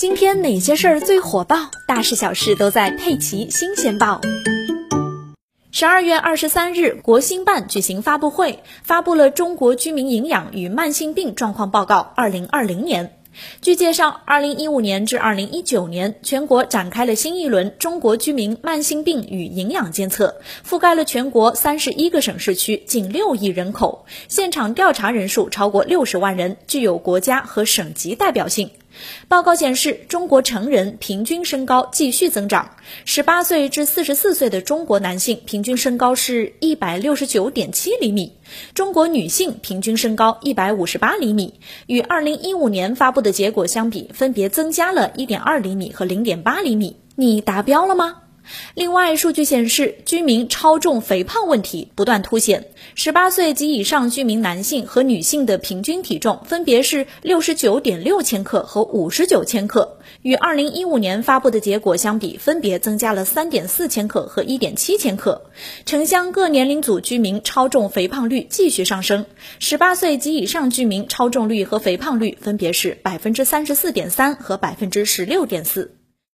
今天哪些事儿最火爆？大事小事都在《佩奇新鲜报》。十二月二十三日，国新办举行发布会，发布了《中国居民营养与慢性病状况报告（二零二零年）》。据介绍，二零一五年至二零一九年，全国展开了新一轮中国居民慢性病与营养监测，覆盖了全国三十一个省市区，近六亿人口，现场调查人数超过六十万人，具有国家和省级代表性。报告显示，中国成人平均身高继续增长。十八岁至四十四岁的中国男性平均身高是一百六十九点七厘米，中国女性平均身高一百五十八厘米，与二零一五年发布的结果相比，分别增加了一点二厘米和零点八厘米。你达标了吗？另外，数据显示，居民超重肥胖问题不断凸显。十八岁及以上居民男性和女性的平均体重分别是六十九点六千克和五十九千克，与二零一五年发布的结果相比，分别增加了三点四千克和一点七千克。城乡各年龄组居民超重肥胖率继续上升，十八岁及以上居民超重率和肥胖率分别是百分之三十四点三和百分之十六点四。